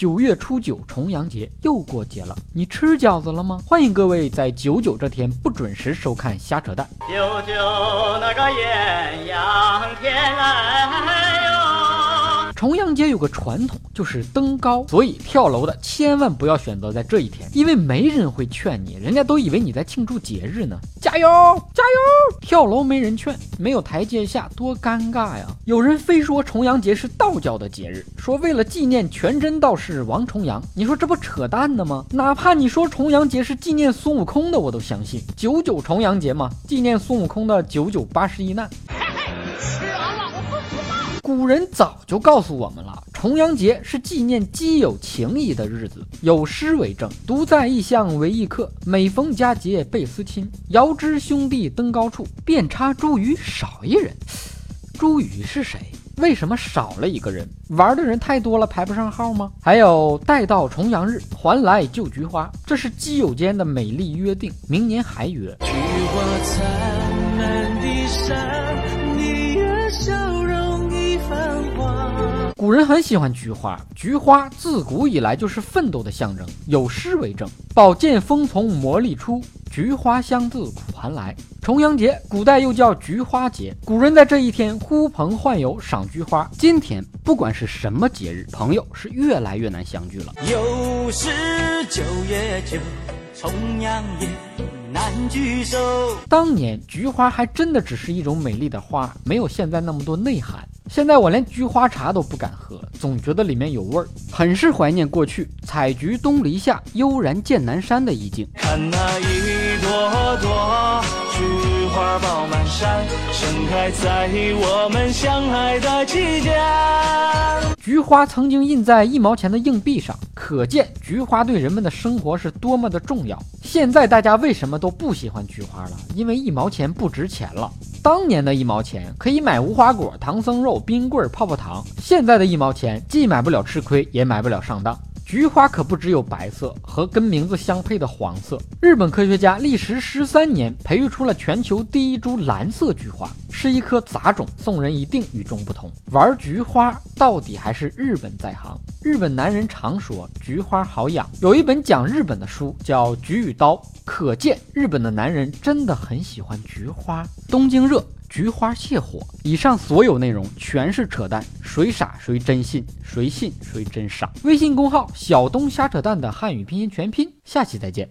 九月初九，重阳节又过节了，你吃饺子了吗？欢迎各位在九九这天不准时收看瞎扯淡。九九那个艳阳天来哟。重阳节有个传统，就是登高，所以跳楼的千万不要选择在这一天，因为没人会劝你，人家都以为你在庆祝节日呢。加油，加油！跳楼没人劝，没有台阶下，多尴尬呀！有人非说重阳节是道教的节日，说为了纪念全真道士王重阳，你说这不扯淡呢吗？哪怕你说重阳节是纪念孙悟空的，我都相信。九九重阳节嘛，纪念孙悟空的九九八十一难。古人早就告诉我们了，重阳节是纪念基友情谊的日子。有诗为证：“独在异乡为异客，每逢佳节倍思亲。遥知兄弟登高处，遍插茱萸少一人。”茱萸是谁？为什么少了一个人？玩的人太多了，排不上号吗？还有“待到重阳日，还来就菊花”，这是基友间的美丽约定。明年还约。菊花灿烂的山，古人很喜欢菊花，菊花自古以来就是奋斗的象征。有诗为证：“宝剑锋从磨砺出，菊花香自苦寒来。”重阳节，古代又叫菊花节。古人在这一天呼朋唤友赏菊花。今天不管是什么节日，朋友是越来越难相聚了。又是九月九，重阳夜。难聚首。当年菊花还真的只是一种美丽的花，没有现在那么多内涵。现在我连菊花茶都不敢喝，总觉得里面有味儿，很是怀念过去采菊东篱下，悠然见南山的意境。看那一朵朵花爆满山，盛开在我们相爱的季节。菊花曾经印在一毛钱的硬币上，可见菊花对人们的生活是多么的重要。现在大家为什么都不喜欢菊花了？因为一毛钱不值钱了。当年的一毛钱可以买无花果、唐僧肉、冰棍、泡泡糖，现在的一毛钱既买不了吃亏，也买不了上当。菊花可不只有白色和跟名字相配的黄色。日本科学家历时十三年培育出了全球第一株蓝色菊花，是一颗杂种，送人一定与众不同。玩菊花到底还是日本在行。日本男人常说菊花好养，有一本讲日本的书叫《菊与刀》，可见日本的男人真的很喜欢菊花。东京热。菊花泻火。以上所有内容全是扯淡，谁傻谁真信，谁信谁真傻。微信公号小东瞎扯淡的汉语拼音全拼，下期再见。